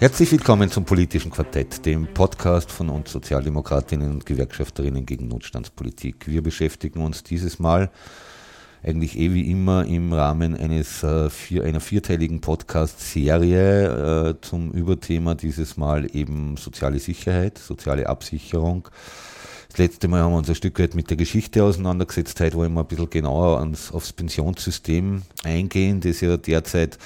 Herzlich willkommen zum Politischen Quartett, dem Podcast von uns Sozialdemokratinnen und Gewerkschafterinnen gegen Notstandspolitik. Wir beschäftigen uns dieses Mal eigentlich eh wie immer im Rahmen eines, äh, einer vierteiligen Podcast-Serie äh, zum Überthema dieses Mal eben soziale Sicherheit, soziale Absicherung. Das letzte Mal haben wir uns ein Stück weit mit der Geschichte auseinandergesetzt. Heute wollen wir ein bisschen genauer ans, aufs Pensionssystem eingehen, das ja derzeit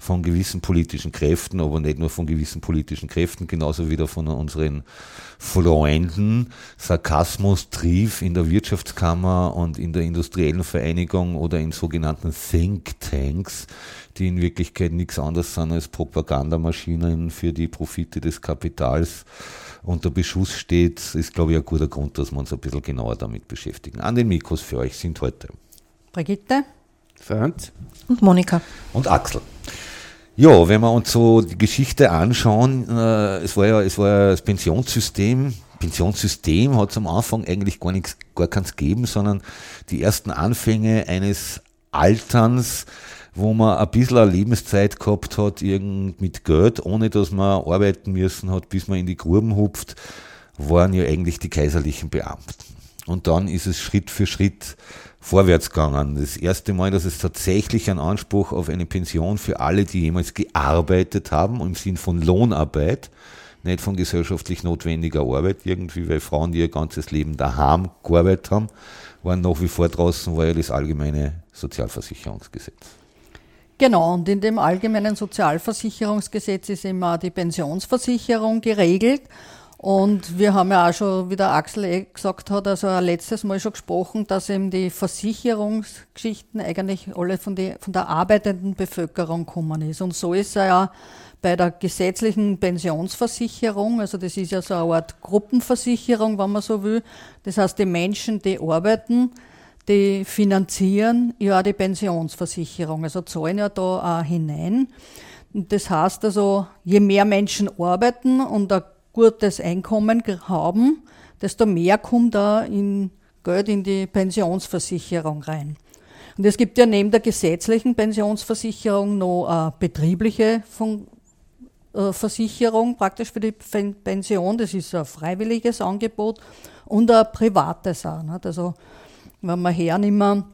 von gewissen politischen Kräften, aber nicht nur von gewissen politischen Kräften, genauso wieder von unseren Freunden Sarkasmus trief in der Wirtschaftskammer und in der industriellen Vereinigung oder in sogenannten Think Tanks, die in Wirklichkeit nichts anderes sind als Propagandamaschinen für die Profite des Kapitals unter Beschuss steht, ist, glaube ich, ein guter Grund, dass wir uns ein bisschen genauer damit beschäftigen. An den Mikros für euch sind heute Brigitte, Franz und Monika und Axel. Ja, wenn wir uns so die Geschichte anschauen, äh, es war ja, es war ja das Pensionssystem. Pensionssystem hat es am Anfang eigentlich gar nichts, gar keins gegeben, sondern die ersten Anfänge eines Alterns, wo man ein bisschen eine Lebenszeit gehabt hat, irgend mit Geld, ohne dass man arbeiten müssen hat, bis man in die Gruben hupft, waren ja eigentlich die kaiserlichen Beamten. Und dann ist es Schritt für Schritt vorwärts gegangen. Das erste Mal, dass es tatsächlich einen Anspruch auf eine Pension für alle, die jemals gearbeitet haben, im Sinn von Lohnarbeit, nicht von gesellschaftlich notwendiger Arbeit irgendwie, weil Frauen, die ihr ganzes Leben daheim gearbeitet haben, waren nach wie vor draußen, war ja das allgemeine Sozialversicherungsgesetz. Genau, und in dem allgemeinen Sozialversicherungsgesetz ist immer die Pensionsversicherung geregelt. Und wir haben ja auch schon, wie der Axel eh gesagt hat, also letztes Mal schon gesprochen, dass eben die Versicherungsgeschichten eigentlich alle von, die, von der arbeitenden Bevölkerung kommen ist. Und so ist er ja bei der gesetzlichen Pensionsversicherung, also das ist ja so eine Art Gruppenversicherung, wenn man so will. Das heißt, die Menschen, die arbeiten, die finanzieren ja die Pensionsversicherung, also zahlen ja da auch hinein. Das heißt also, je mehr Menschen arbeiten und ein gutes Einkommen haben, desto mehr kommt da in Geld in die Pensionsversicherung rein. Und es gibt ja neben der gesetzlichen Pensionsversicherung noch eine betriebliche äh, Versicherung praktisch für die Pension. Das ist ein freiwilliges Angebot und ein privates auch. Also wenn wir hernehmen,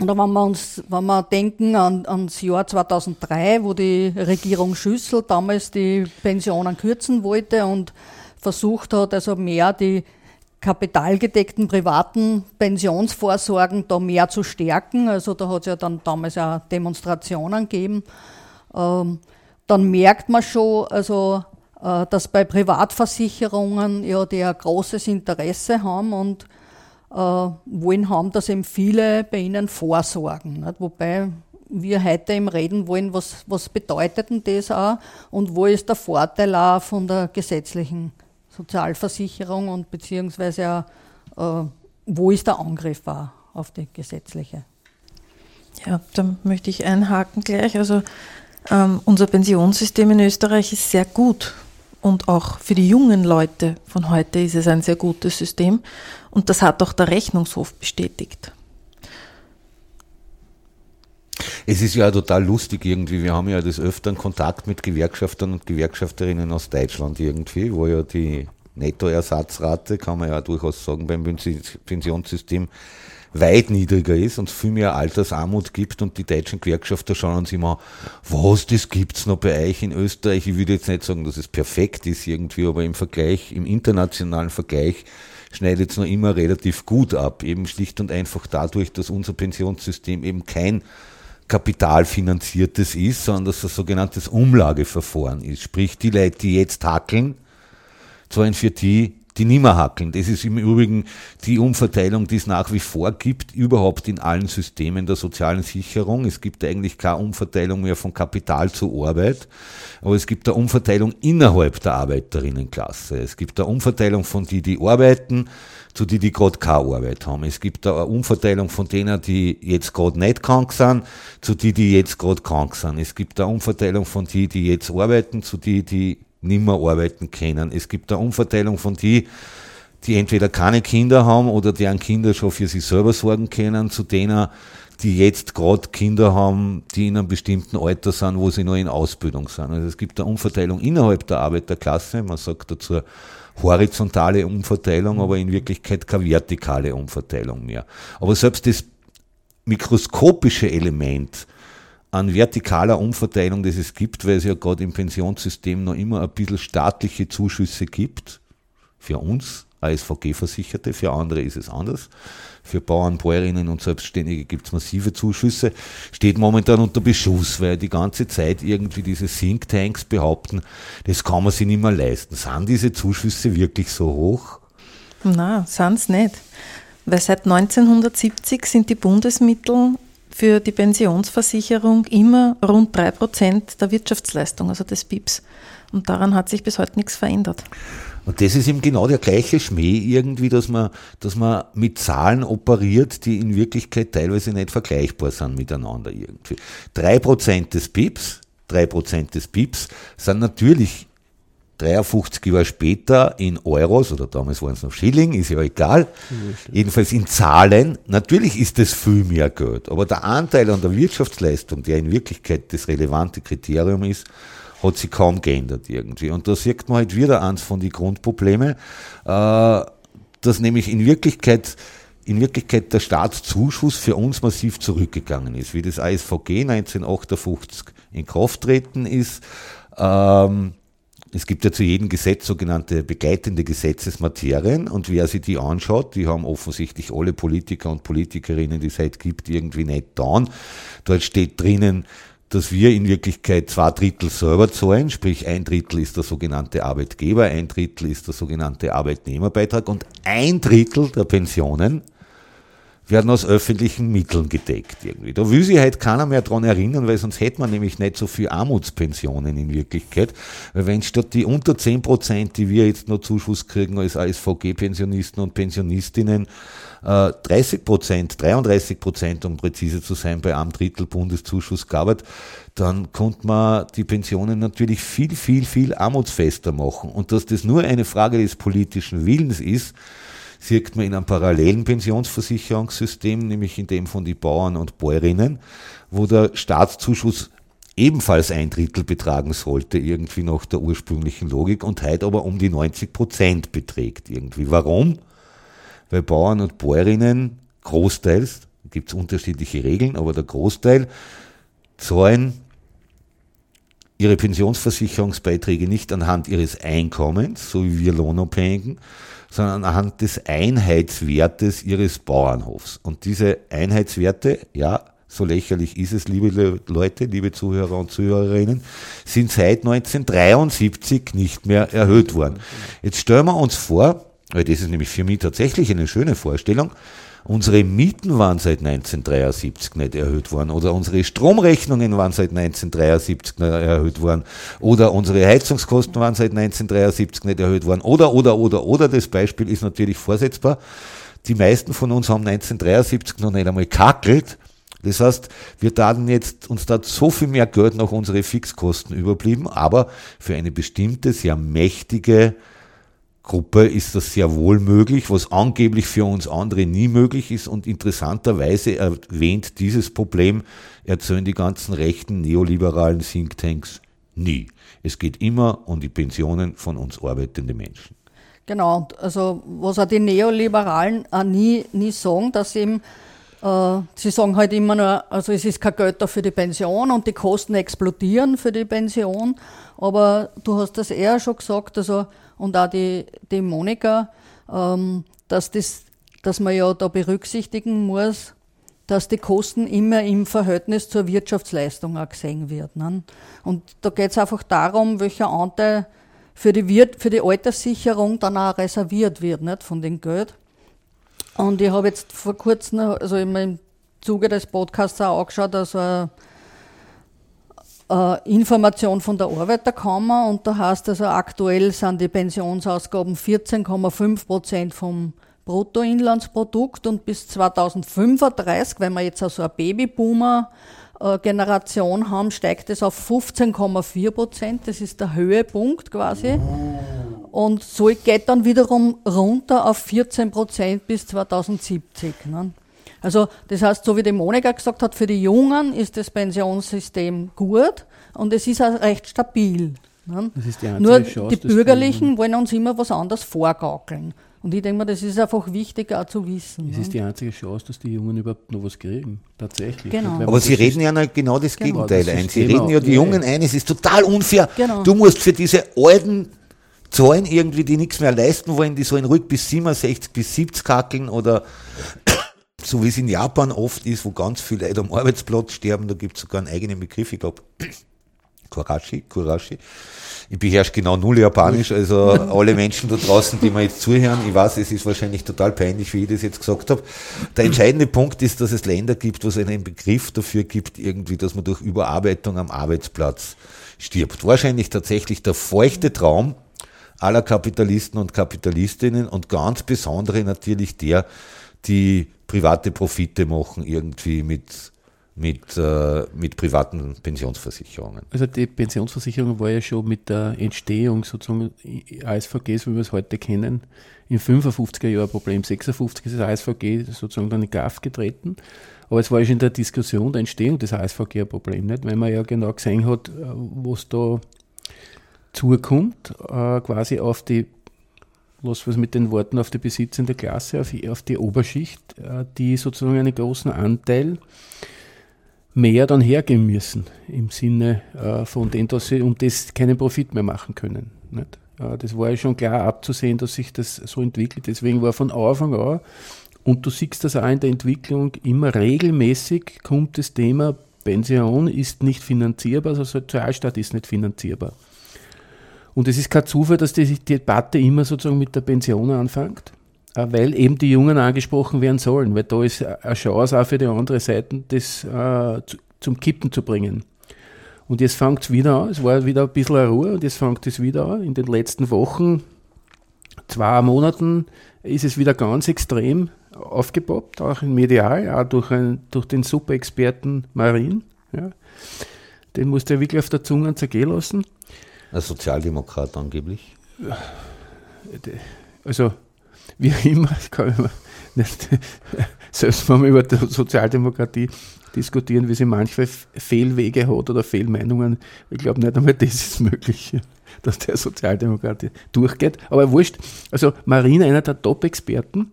oder wenn wir uns, wenn wir denken an, ans Jahr 2003, wo die Regierung Schüssel damals die Pensionen kürzen wollte und versucht hat, also mehr die kapitalgedeckten privaten Pensionsvorsorgen da mehr zu stärken. Also da hat es ja dann damals auch Demonstrationen gegeben. Ähm, dann merkt man schon, also, äh, dass bei Privatversicherungen ja die ein großes Interesse haben und wollen haben, dass eben viele bei ihnen vorsorgen. Nicht? Wobei wir heute eben reden wollen, was, was bedeutet denn das auch und wo ist der Vorteil auch von der gesetzlichen Sozialversicherung und beziehungsweise auch, äh, wo ist der Angriff auch auf die gesetzliche? Ja, da möchte ich einhaken gleich. Also ähm, unser Pensionssystem in Österreich ist sehr gut und auch für die jungen Leute von heute ist es ein sehr gutes System. Und das hat auch der Rechnungshof bestätigt. Es ist ja total lustig irgendwie. Wir haben ja des Öfteren Kontakt mit Gewerkschaftern und Gewerkschafterinnen aus Deutschland irgendwie, wo ja die Nettoersatzrate, kann man ja durchaus sagen, beim Pensionssystem weit niedriger ist und viel mehr Altersarmut gibt und die deutschen Gewerkschafter schauen uns immer, was, das gibt's noch bei euch in Österreich. Ich würde jetzt nicht sagen, dass es perfekt ist irgendwie, aber im Vergleich, im internationalen Vergleich schneidet es noch immer relativ gut ab. Eben schlicht und einfach dadurch, dass unser Pensionssystem eben kein kapitalfinanziertes ist, sondern dass das sogenanntes Umlageverfahren ist. Sprich, die Leute, die jetzt hackeln, zahlen für die, die nimmer hackeln. Das ist im Übrigen die Umverteilung, die es nach wie vor gibt, überhaupt in allen Systemen der sozialen Sicherung. Es gibt eigentlich keine Umverteilung mehr von Kapital zu Arbeit, aber es gibt eine Umverteilung innerhalb der Arbeiterinnenklasse. Es gibt eine Umverteilung von die, die arbeiten, zu die, die gerade keine Arbeit haben. Es gibt eine Umverteilung von denen, die jetzt gerade nicht krank sind, zu die, die jetzt gerade krank sind. Es gibt eine Umverteilung von die, die jetzt arbeiten, zu die, die nicht mehr arbeiten können. Es gibt eine Umverteilung von die, die entweder keine Kinder haben oder deren Kinder schon für sich selber sorgen können, zu denen, die jetzt gerade Kinder haben, die in einem bestimmten Alter sind, wo sie noch in Ausbildung sind. Also es gibt eine Umverteilung innerhalb der Arbeiterklasse, man sagt dazu horizontale Umverteilung, aber in Wirklichkeit keine vertikale Umverteilung mehr. Aber selbst das mikroskopische Element an vertikaler Umverteilung, das es gibt, weil es ja gerade im Pensionssystem noch immer ein bisschen staatliche Zuschüsse gibt, für uns ASVG-Versicherte, für andere ist es anders. Für Bauern, Bäuerinnen und Selbstständige gibt es massive Zuschüsse, steht momentan unter Beschuss, weil die ganze Zeit irgendwie diese Thinktanks behaupten, das kann man sich nicht mehr leisten. Sind diese Zuschüsse wirklich so hoch? Na, sind nicht. Weil seit 1970 sind die Bundesmittel für die Pensionsversicherung immer rund 3% der Wirtschaftsleistung, also des BIPs. Und daran hat sich bis heute nichts verändert. Und das ist eben genau der gleiche Schmäh irgendwie, dass man, dass man mit Zahlen operiert, die in Wirklichkeit teilweise nicht vergleichbar sind miteinander irgendwie. Drei Prozent des PIPs, drei Prozent des PIPs sind natürlich 53 Jahre später in Euros, oder damals waren es noch Schilling, ist ja egal, jedenfalls in Zahlen, natürlich ist das viel mehr Geld, aber der Anteil an der Wirtschaftsleistung, der in Wirklichkeit das relevante Kriterium ist, hat sich kaum geändert irgendwie. Und da sieht man halt wieder eins von den Grundproblemen, äh, dass nämlich in Wirklichkeit in Wirklichkeit der Staatszuschuss für uns massiv zurückgegangen ist. Wie das ASVG 1958 in Kraft treten ist, ähm, es gibt ja zu jedem Gesetz sogenannte begleitende Gesetzesmaterien und wer sich die anschaut, die haben offensichtlich alle Politiker und Politikerinnen, die es heute gibt, irgendwie nicht da. Dort steht drinnen, dass wir in Wirklichkeit zwei Drittel selber zahlen, sprich ein Drittel ist der sogenannte Arbeitgeber, ein Drittel ist der sogenannte Arbeitnehmerbeitrag und ein Drittel der Pensionen werden aus öffentlichen Mitteln gedeckt irgendwie. Da will sich halt keiner mehr dran erinnern, weil sonst hätte man nämlich nicht so viel Armutspensionen in Wirklichkeit. Weil wenn statt die unter 10 Prozent, die wir jetzt noch Zuschuss kriegen als ASVG-Pensionisten und Pensionistinnen, 30 äh, Prozent, 33 Prozent, um präzise zu sein, bei einem Drittel Bundeszuschuss gab, dann konnte man die Pensionen natürlich viel, viel, viel armutsfester machen. Und dass das nur eine Frage des politischen Willens ist, sieht man in einem parallelen Pensionsversicherungssystem, nämlich in dem von den Bauern und Bäuerinnen, wo der Staatszuschuss ebenfalls ein Drittel betragen sollte, irgendwie nach der ursprünglichen Logik und heute aber um die 90 Prozent beträgt irgendwie. Warum? Weil Bauern und Bäuerinnen großteils, gibt es unterschiedliche Regeln, aber der Großteil zahlen ihre Pensionsversicherungsbeiträge nicht anhand ihres Einkommens, so wie wir Lohnabhängigen, sondern anhand des Einheitswertes ihres Bauernhofs. Und diese Einheitswerte, ja, so lächerlich ist es, liebe Leute, liebe Zuhörer und Zuhörerinnen, sind seit 1973 nicht mehr erhöht worden. Jetzt stellen wir uns vor, weil das ist nämlich für mich tatsächlich eine schöne Vorstellung, Unsere Mieten waren seit 1973 nicht erhöht worden oder unsere Stromrechnungen waren seit 1973 nicht erhöht worden oder unsere Heizungskosten waren seit 1973 nicht erhöht worden oder, oder, oder, oder. Das Beispiel ist natürlich vorsetzbar. Die meisten von uns haben 1973 noch nicht einmal kackelt. Das heißt, wir taten jetzt, uns da so viel mehr Geld nach unsere Fixkosten überblieben, aber für eine bestimmte, sehr mächtige Gruppe ist das sehr wohl möglich, was angeblich für uns andere nie möglich ist. Und interessanterweise erwähnt dieses Problem, erzählen die ganzen rechten neoliberalen Thinktanks nie. Es geht immer um die Pensionen von uns arbeitenden Menschen. Genau, also was auch die Neoliberalen auch nie, nie sagen, dass eben äh, Sie sagen halt immer nur, also es ist kein da für die Pension und die Kosten explodieren für die Pension. Aber du hast das eher schon gesagt, also und auch die, die Monika, ähm, dass, das, dass man ja da berücksichtigen muss, dass die Kosten immer im Verhältnis zur Wirtschaftsleistung auch gesehen werden. Ne? Und da geht es einfach darum, welcher Anteil für die, Wirt, für die Alterssicherung dann auch reserviert wird, nicht, von dem Geld. Und ich habe jetzt vor kurzem, also im Zuge des Podcasts auch angeschaut, also eine Information von der Arbeiterkammer und da heißt also, aktuell sind die Pensionsausgaben 14,5 Prozent vom Bruttoinlandsprodukt und bis 2035, wenn wir jetzt also eine Babyboomer-Generation haben, steigt es auf 15,4 Prozent. Das ist der Höhepunkt quasi. Und so geht dann wiederum runter auf 14 Prozent bis 2070. Ne? Also das heißt, so wie die Monika gesagt hat, für die Jungen ist das Pensionssystem gut und es ist auch recht stabil. Ne? Die Nur Chance, die Bürgerlichen wollen uns immer was anderes vorgaukeln. Und ich denke mir, das ist einfach wichtig auch zu wissen. Es ne? ist die einzige Chance, dass die Jungen überhaupt noch was kriegen. Tatsächlich. Genau. Aber Sie reden ja genau das genau, Gegenteil das ein. Sie reden ja die Jungen ein, es ist total unfair. Genau. Du musst für diese alten Zahlen irgendwie, die nichts mehr leisten wollen, die sollen ruhig bis 67, bis 70 kackeln oder so wie es in Japan oft ist, wo ganz viele Leute am Arbeitsplatz sterben, da gibt es sogar einen eigenen Begriff, ich glaube, Kurashi, Kurashi. Ich beherrsche genau null Japanisch, also alle Menschen da draußen, die mir jetzt zuhören, ich weiß, es ist wahrscheinlich total peinlich, wie ich das jetzt gesagt habe. Der entscheidende Punkt ist, dass es Länder gibt, wo es einen Begriff dafür gibt, irgendwie, dass man durch Überarbeitung am Arbeitsplatz stirbt. Wahrscheinlich tatsächlich der feuchte Traum aller Kapitalisten und Kapitalistinnen und ganz besondere natürlich der, die private Profite machen irgendwie mit mit, äh, mit privaten Pensionsversicherungen. Also die Pensionsversicherung war ja schon mit der Entstehung sozusagen ASVGs, wie wir es heute kennen, in 55er Jahren ein Problem. 56 ist das ASVG sozusagen dann in Kraft getreten. Aber es war schon in der Diskussion der Entstehung des ASVG ein Problem, nicht? weil man ja genau gesehen hat, äh, was da zukommt, äh, quasi auf die los was mit den Worten auf die besitzende Klasse, auf, auf die Oberschicht, äh, die sozusagen einen großen Anteil mehr dann hergeben müssen, im Sinne äh, von dem, dass sie um das keinen Profit mehr machen können. Nicht? Äh, das war ja schon klar abzusehen, dass sich das so entwickelt. Deswegen war von Anfang an, und du siehst das auch in der Entwicklung, immer regelmäßig kommt das Thema, Pension ist nicht finanzierbar, also Sozialstaat ist nicht finanzierbar. Und es ist kein Zufall, dass die Debatte immer sozusagen mit der Pension anfängt, äh, weil eben die Jungen angesprochen werden sollen, weil da ist eine Chance auch für die andere Seite, das äh, zum Kippen zu bringen. Und jetzt fängt es wieder an, es war wieder ein bisschen eine Ruhe und jetzt fängt es wieder an. In den letzten Wochen, zwei Monaten, ist es wieder ganz extrem aufgepoppt, auch im Medial, auch durch, ein, durch den Superexperten Marin. Ja. Den musste er wirklich auf der Zunge zergehen lassen. Ein Sozialdemokrat angeblich? Also, wie immer, nicht, selbst wenn wir über die Sozialdemokratie diskutieren, wie sie manchmal Fehlwege hat oder Fehlmeinungen. Ich glaube nicht einmal, das ist möglich, dass der Sozialdemokratie durchgeht. Aber wurscht. Also Marina, einer der Top-Experten,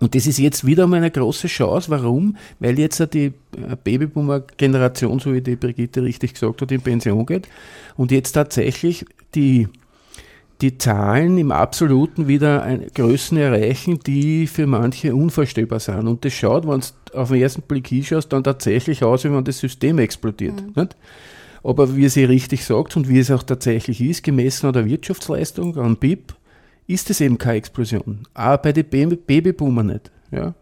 und das ist jetzt wieder mal eine große Chance. Warum? Weil jetzt die Babyboomer-Generation, so wie die Brigitte richtig gesagt hat, in Pension geht und jetzt tatsächlich die, die Zahlen im Absoluten wieder Größen erreichen, die für manche unvorstellbar sind. Und das schaut, wenn du auf den ersten Blick hinschaust, dann tatsächlich aus, wie wenn das System explodiert. Mhm. Aber wie sie richtig sagt und wie es auch tatsächlich ist, gemessen an der Wirtschaftsleistung, an BIP, ist es eben keine Explosion. Auch bei den Babyboomer nicht. Ja.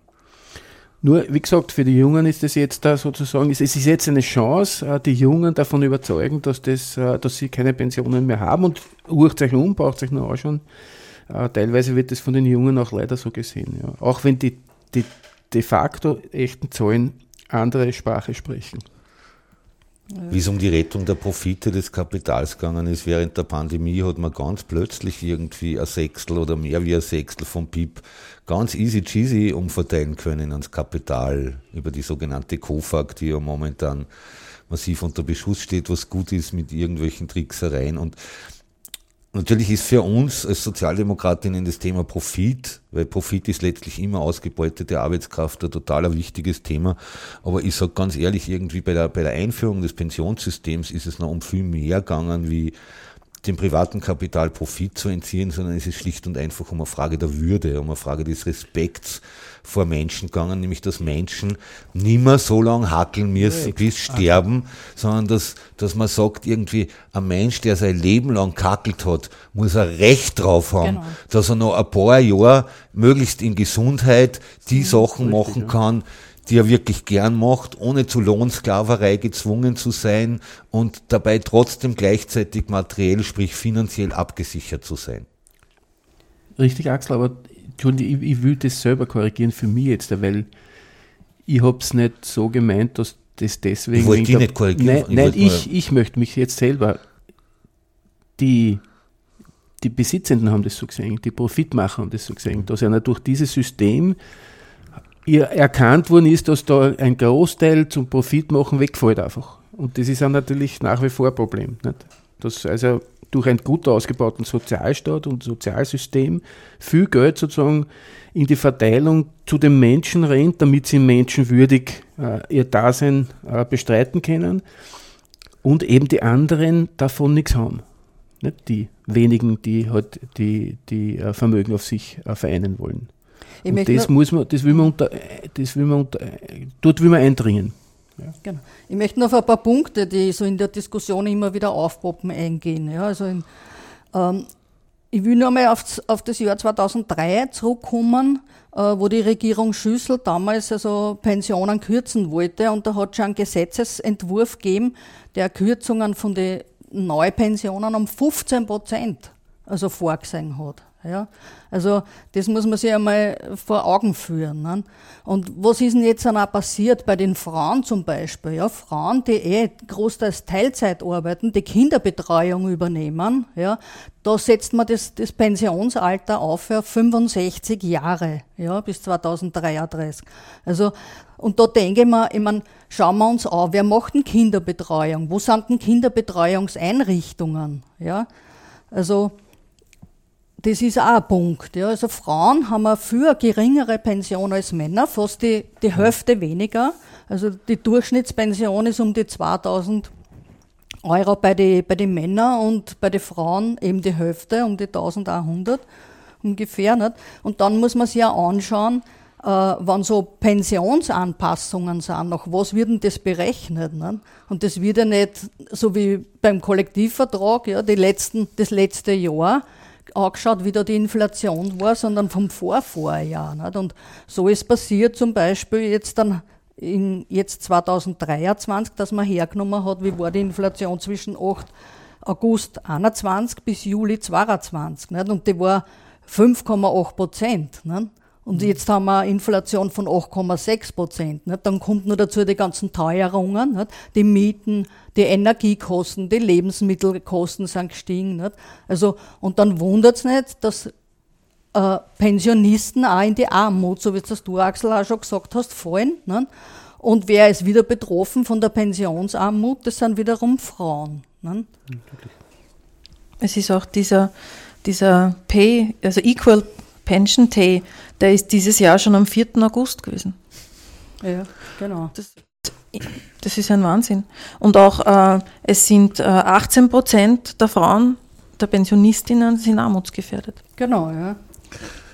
Nur, wie gesagt, für die Jungen ist es jetzt da sozusagen, es ist jetzt eine Chance, äh, die Jungen davon überzeugen, dass, das, äh, dass sie keine Pensionen mehr haben und urcht euch um, braucht euch noch anschauen. Äh, teilweise wird das von den Jungen auch leider so gesehen. Ja. Auch wenn die, die de facto echten Zahlen andere Sprache sprechen. Wie es um die Rettung der Profite des Kapitals gegangen ist während der Pandemie, hat man ganz plötzlich irgendwie ein Sechstel oder mehr wie ein Sechstel vom BIP ganz easy cheesy umverteilen können ans Kapital über die sogenannte KOFAG, die ja momentan massiv unter Beschuss steht, was gut ist mit irgendwelchen Tricksereien. Und Natürlich ist für uns als Sozialdemokratinnen das Thema Profit, weil Profit ist letztlich immer ausgebeutete Arbeitskraft ein total wichtiges Thema. Aber ich sage ganz ehrlich, irgendwie bei der, bei der Einführung des Pensionssystems ist es noch um viel mehr gegangen wie dem privaten Kapital Profit zu entziehen, sondern es ist schlicht und einfach um eine Frage der Würde, um eine Frage des Respekts vor Menschen gegangen, nämlich dass Menschen nimmer so lange hackeln müssen bis sterben, sondern dass, dass man sagt, irgendwie ein Mensch, der sein Leben lang kackelt hat, muss ein Recht drauf haben, genau. dass er noch ein paar Jahre möglichst in Gesundheit die mhm, Sachen richtig, machen kann, die er wirklich gern macht, ohne zu Lohnsklaverei gezwungen zu sein und dabei trotzdem gleichzeitig materiell, sprich finanziell abgesichert zu sein. Richtig, Axel, aber ich, ich will das selber korrigieren für mich jetzt, weil ich habe es nicht so gemeint, dass das deswegen. Ich wollte dich nicht korrigieren. Nein, ich, nein, ich, ich möchte mich jetzt selber. Die, die Besitzenden haben das so gesehen, die Profitmacher haben das so gesehen, dass einer durch dieses System erkannt worden ist, dass da ein Großteil zum Profitmachen wegfällt einfach. Und das ist auch natürlich nach wie vor ein Problem. Nicht? Dass also durch einen gut ausgebauten Sozialstaat und Sozialsystem viel Geld sozusagen in die Verteilung zu den Menschen rennt, damit sie menschenwürdig äh, ihr Dasein äh, bestreiten können und eben die anderen davon nichts haben. Nicht die wenigen, die halt die, die äh, Vermögen auf sich äh, vereinen wollen. Und das muss man, das will man unter, das will man unter, dort will man eindringen. Ja. Genau. Ich möchte noch auf ein paar Punkte, die so in der Diskussion immer wieder aufpoppen, eingehen. Ja, also in, ähm, ich will nur mal auf, auf das Jahr 2003 zurückkommen, äh, wo die Regierung Schüssel damals also Pensionen kürzen wollte und da hat es schon einen Gesetzesentwurf gegeben, der Kürzungen von den Neupensionen um 15 Prozent also vorgesehen hat. Ja? Also das muss man sich einmal vor Augen führen. Ne? Und was ist denn jetzt dann auch passiert bei den Frauen zum Beispiel? Ja, Frauen, die eh großteils Teilzeit arbeiten, die Kinderbetreuung übernehmen, ja, da setzt man das, das Pensionsalter auf für 65 Jahre, ja, bis 2033. Also, und da denke ich mir, ich meine, schauen wir uns an, wer macht denn Kinderbetreuung? Wo sind denn Kinderbetreuungseinrichtungen? Ja, also, das ist auch ein Punkt. Ja. Also Frauen haben eine für geringere Pension als Männer, fast die, die Hälfte weniger. Also die Durchschnittspension ist um die 2000 Euro bei den bei die Männern und bei den Frauen eben die Hälfte, um die 1100 ungefähr. Nicht? Und dann muss man sich ja anschauen, äh, wann so Pensionsanpassungen sind, nach was wird denn das berechnet? Nicht? Und das wird ja nicht so wie beim Kollektivvertrag, ja, die letzten, das letzte Jahr, angeschaut, wie da die Inflation war, sondern vom Vorvorjahr. Nicht? Und so ist passiert zum Beispiel jetzt dann in jetzt 2023, dass man hergenommen hat, wie war die Inflation zwischen 8 August 21 bis Juli 22. Nicht? Und die war 5,8 Prozent. Nicht? Und mhm. jetzt haben wir eine Inflation von 8,6 Prozent. Dann kommt nur dazu die ganzen Teuerungen, nicht? die Mieten, die Energiekosten, die Lebensmittelkosten sind gestiegen. Nicht? Also, und dann wundert es nicht, dass äh, Pensionisten auch in die Armut, so wie das du, Axel, auch schon gesagt hast, fallen. Nicht? Und wer ist wieder betroffen von der Pensionsarmut? Das sind wiederum Frauen. Nicht? Es ist auch dieser, dieser Pay, also Equal Pension Day, der ist dieses Jahr schon am 4. August gewesen. Ja, genau. Das, das ist ein Wahnsinn. Und auch äh, es sind äh, 18 Prozent der Frauen, der Pensionistinnen, sind armutsgefährdet. Genau, ja.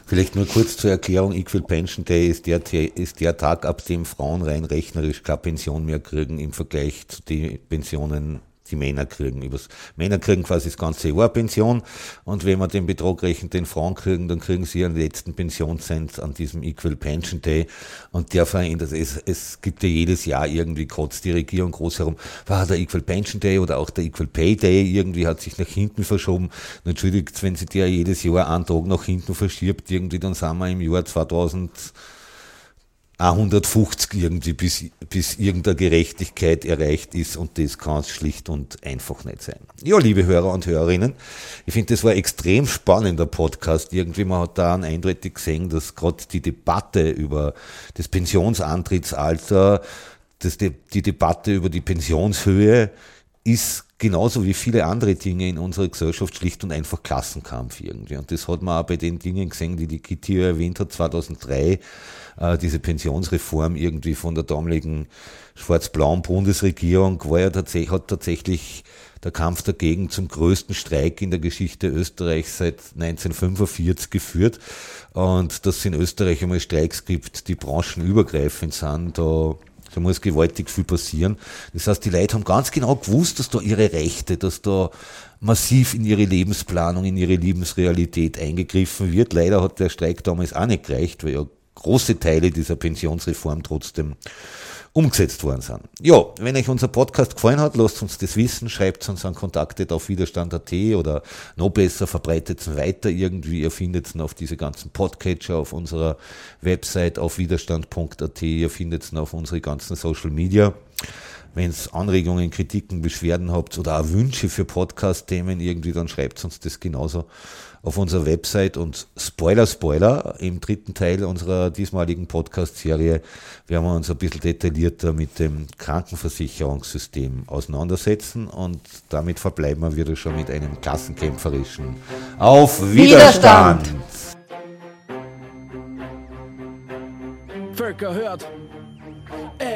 Vielleicht nur kurz zur Erklärung, Equal Pension Day ist der, ist der Tag, ab dem Frauen rein rechnerisch keine Pension mehr kriegen im Vergleich zu den Pensionen die Männer kriegen. Übers, Männer kriegen quasi das ganze Jahr Pension und wenn man den Betrag rechnet, den Frauen kriegen, dann kriegen sie ihren letzten Pensionscent an diesem Equal Pension Day und der verändert es. Es gibt ja jedes Jahr irgendwie kotzt die Regierung groß herum, war der Equal Pension Day oder auch der Equal Pay Day irgendwie hat sich nach hinten verschoben. Entschuldigt, wenn sie der jedes Jahr einen Tag nach hinten verschiebt, irgendwie, dann sind wir im Jahr 2000 150 irgendwie, bis, bis irgendeine Gerechtigkeit erreicht ist und das kann es schlicht und einfach nicht sein. Ja, liebe Hörer und Hörerinnen, ich finde, das war extrem spannender Podcast. Irgendwie, man hat da eindeutig gesehen, dass gerade die Debatte über das Pensionsantrittsalter, dass die, die Debatte über die Pensionshöhe ist genauso wie viele andere Dinge in unserer Gesellschaft schlicht und einfach Klassenkampf irgendwie. Und das hat man auch bei den Dingen gesehen, die die Kitty erwähnt hat, 2003, äh, diese Pensionsreform irgendwie von der damaligen schwarz-blauen Bundesregierung war ja tatsächlich, hat tatsächlich der Kampf dagegen zum größten Streik in der Geschichte Österreichs seit 1945 geführt. Und dass es in Österreich einmal Streiks gibt, die branchenübergreifend sind, da da muss gewaltig viel passieren. Das heißt, die Leute haben ganz genau gewusst, dass da ihre Rechte, dass da massiv in ihre Lebensplanung, in ihre Lebensrealität eingegriffen wird. Leider hat der Streik damals auch nicht gereicht, weil ja große Teile dieser Pensionsreform trotzdem umgesetzt worden sind. Ja, wenn euch unser Podcast gefallen hat, lasst uns das wissen, schreibt uns an Kontakte auf Widerstand.at oder noch besser, verbreitet es weiter irgendwie. Ihr findet es auf diese ganzen Podcatcher auf unserer Website auf widerstand.at, ihr findet es auf unsere ganzen Social Media. Wenn es Anregungen, Kritiken, Beschwerden habt oder auch Wünsche für Podcast-Themen irgendwie, dann schreibt uns das genauso auf unserer Website und Spoiler, Spoiler, im dritten Teil unserer diesmaligen Podcast-Serie werden wir uns ein bisschen detaillierter mit dem Krankenversicherungssystem auseinandersetzen und damit verbleiben wir wieder schon mit einem klassenkämpferischen Auf Widerstand! Widerstand. Völker hört!